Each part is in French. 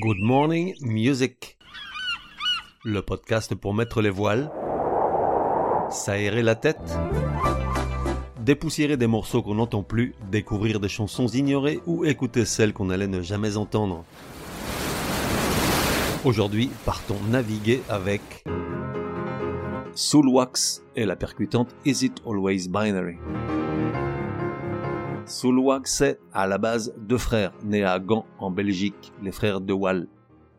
Good Morning Music. Le podcast pour mettre les voiles, s'aérer la tête, dépoussiérer des morceaux qu'on n'entend plus, découvrir des chansons ignorées ou écouter celles qu'on allait ne jamais entendre. Aujourd'hui, partons naviguer avec Soulwax et la percutante Is It Always Binary. Soulwax, c'est à la base deux frères nés à Gand en Belgique, les frères de Wall.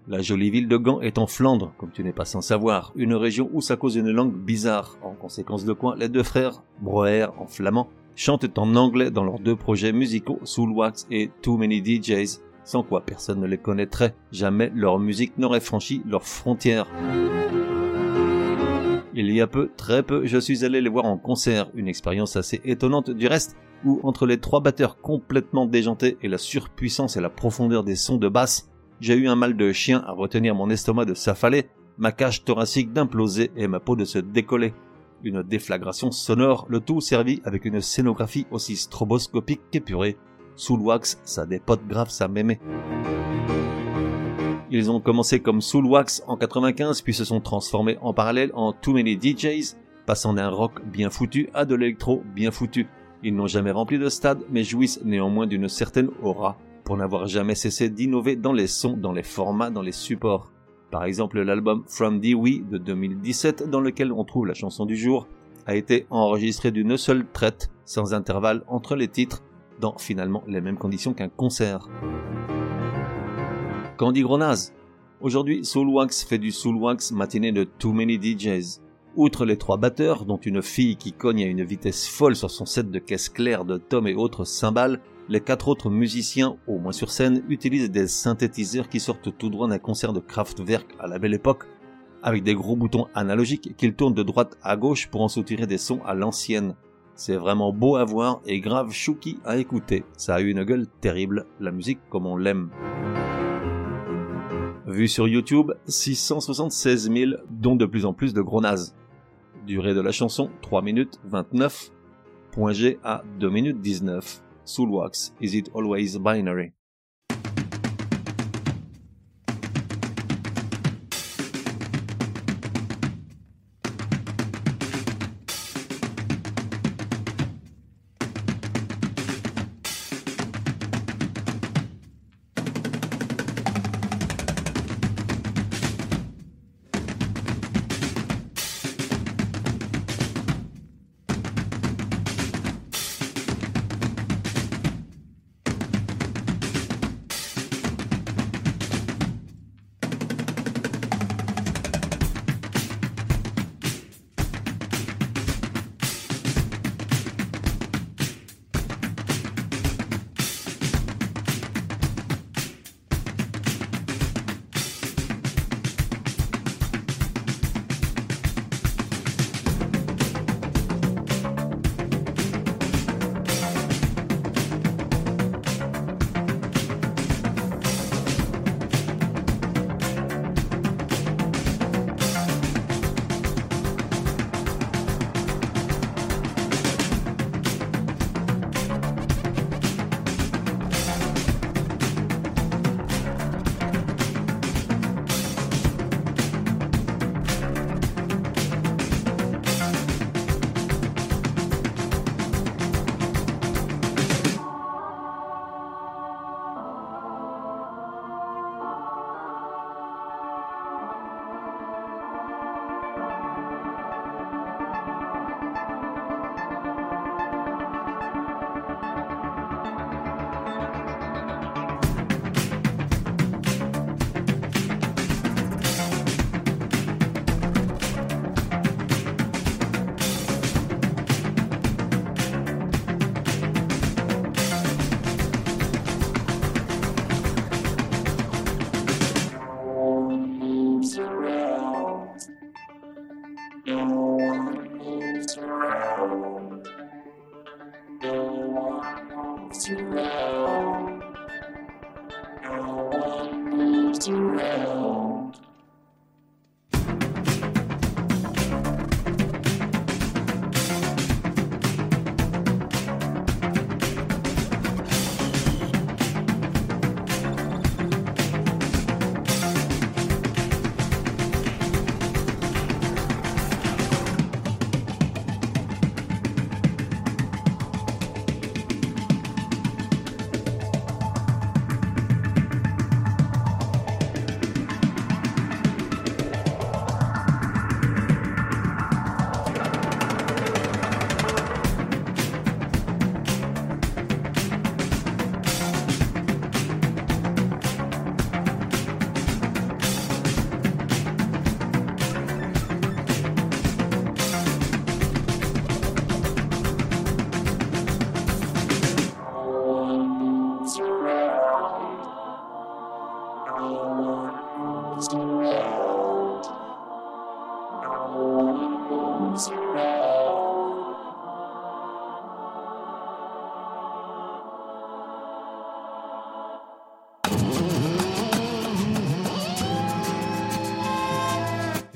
La jolie ville de Gand est en Flandre, comme tu n'es pas sans savoir, une région où ça cause une langue bizarre, en conséquence de quoi les deux frères, Broer en flamand, chantent en anglais dans leurs deux projets musicaux Soulwax et Too Many DJs, sans quoi personne ne les connaîtrait, jamais leur musique n'aurait franchi leurs frontières. Il y a peu, très peu, je suis allé les voir en concert, une expérience assez étonnante. Du reste, où entre les trois batteurs complètement déjantés et la surpuissance et la profondeur des sons de basse, j'ai eu un mal de chien à retenir mon estomac de s'affaler, ma cage thoracique d'imploser et ma peau de se décoller. Une déflagration sonore, le tout servi avec une scénographie aussi stroboscopique qu'épurée. Sous wax, ça dépote grave ça m'aimait. Ils ont commencé comme Soul Wax en 95 puis se sont transformés en parallèle en Too Many DJs, passant d'un rock bien foutu à de l'électro bien foutu. Ils n'ont jamais rempli de stade, mais jouissent néanmoins d'une certaine aura, pour n'avoir jamais cessé d'innover dans les sons, dans les formats, dans les supports. Par exemple, l'album From Dewey de 2017, dans lequel on trouve la chanson du jour, a été enregistré d'une seule traite, sans intervalle entre les titres, dans finalement les mêmes conditions qu'un concert. Candy Gronaz. Aujourd'hui, Soulwax fait du Soulwax matiné de Too Many DJs. Outre les trois batteurs, dont une fille qui cogne à une vitesse folle sur son set de caisse claire de tomes et autres cymbales, les quatre autres musiciens, au moins sur scène, utilisent des synthétiseurs qui sortent tout droit d'un concert de Kraftwerk à la belle époque, avec des gros boutons analogiques qu'ils tournent de droite à gauche pour en soutirer des sons à l'ancienne. C'est vraiment beau à voir et grave chouki à écouter. Ça a eu une gueule terrible, la musique comme on l'aime. Vu sur YouTube, 676 000, dont de plus en plus de gros nazes. Durée de la chanson, 3 minutes 29. Point à 2 minutes 19. Soulwax, Is It Always Binary?